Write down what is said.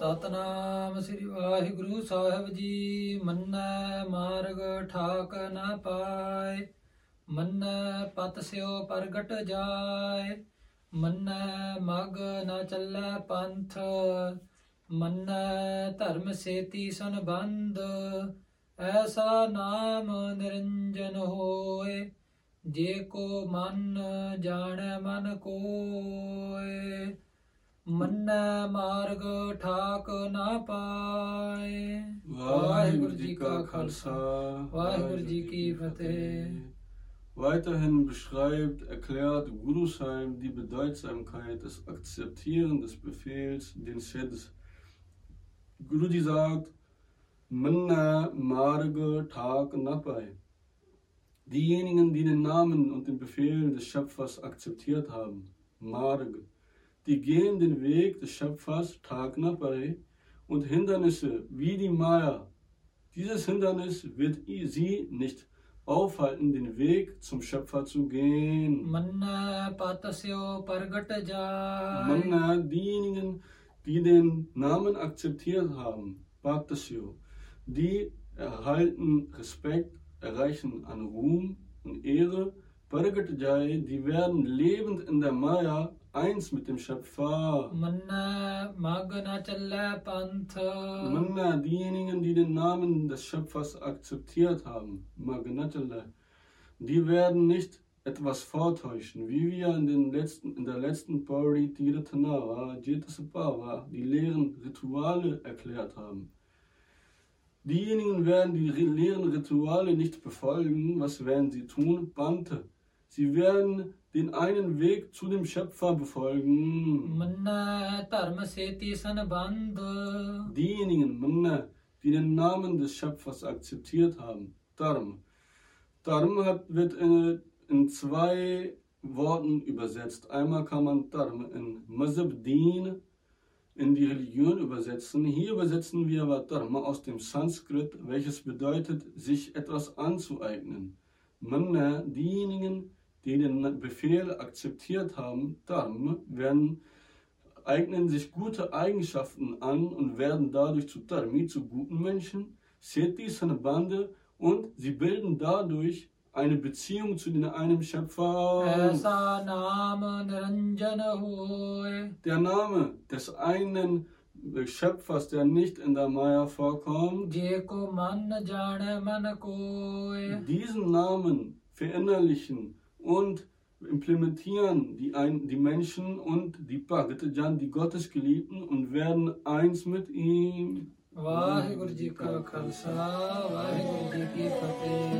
ਸਤਨਾਮ ਸ੍ਰੀ ਵਾਹਿਗੁਰੂ ਸਾਹਿਬ ਜੀ, ਮੰਨੈ ਮਾਰਗ ਠਾਕ ਨਾ ਪਾਏ ਪਤ ਸਿਓ ਪ੍ਰਗਟ ਜਾਏ, ਮੰਨੈ ਮਗ ਨਾ ਚੱਲੈ ਪੰਥ, ਮੰਨੈ ਧਰਮ ਸੇਤੀ ਸੰਬੰਧ, ਐਸਾ ਨਾਮ ਨਿਰੰਜਨ ਹੋਏ। ਜੇ ਕੋ ਮਨ ਜਾਣੈ ਮਨ ਕੋਏ ਮੰਨੈ ਮਾਰਗ ਠਾਕ ਨਾ ਪਾਏ ਵਾਹਿਗੁਰੂ ਜੀ ਕਾ ਖਾਲਸਾ ਵਾਹਿਗੁਰੂ ਜੀ ਕੀ ਫਤਿਹ Weiterhin beschreibt, erklärt Guru Sahib die Bedeutsamkeit des Akzeptieren des Befehls, den Sheds. Guruji sagt, Manna Marge Tag Napai. Diejenigen, die den Namen und den Befehl des Schöpfers akzeptiert haben, Marg, die gehen den Weg des Schöpfers Tag und Hindernisse wie die Maya. Dieses Hindernis wird sie nicht aufhalten, den Weg zum Schöpfer zu gehen. Manna diejenigen, die den Namen akzeptiert haben, Patasyo, die erhalten Respekt erreichen an Ruhm und Ehre, Barakat Jai, die werden lebend in der Maya eins mit dem Schöpfer. Manna, diejenigen, die den Namen des Schöpfers akzeptiert haben, die werden nicht etwas vortäuschen, wie wir in, den letzten, in der letzten Pauri Tiratanawa, Jetasapava, die leeren Rituale erklärt haben. Diejenigen werden die leeren Rituale nicht befolgen. Was werden sie tun? Bante. Sie werden den einen Weg zu dem Schöpfer befolgen. Diejenigen, Manna, die den Namen des Schöpfers akzeptiert haben. Dharm. Dharm wird in, in, zwei Worten übersetzt. Einmal kann man Dharm in Mazabdin in die Religion übersetzen. Hier übersetzen wir aber Dharma aus dem Sanskrit, welches bedeutet, sich etwas anzueignen. Männer, diejenigen, die den Befehl akzeptiert haben, Dharma, werden eignen sich gute Eigenschaften an und werden dadurch zu Dharmi, zu guten Menschen, Seti, seine Bande und sie bilden dadurch eine Beziehung zu den einem Schöpfer. Der Name des einen Schöpfers, der nicht in der Maya vorkommt, diesen Namen verinnerlichen und implementieren die, ein, die Menschen und die Bhagavajan, die Gottesgeliebten, und werden eins mit ihm. Vaheguru Ji Ka Khalsa, Vaheguru Ji Ki Fateh.